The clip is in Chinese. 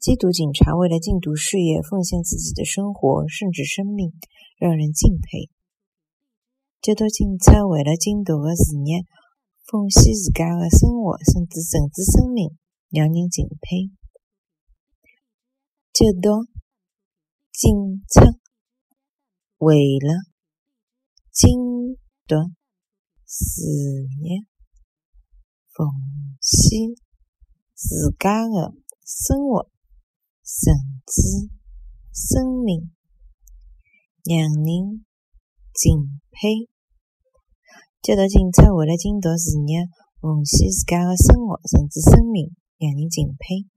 缉毒警察为了禁毒事业奉献自己的生活甚至生命，让人敬佩。缉毒警察为了禁毒的事业奉献自家的生活甚至甚至生命，让人敬佩。缉毒警察为了禁毒事业奉献自家的生活。甚至生命，让人敬佩。缉毒警察为了禁毒事业奉献自家的生活甚至生命，让人敬佩。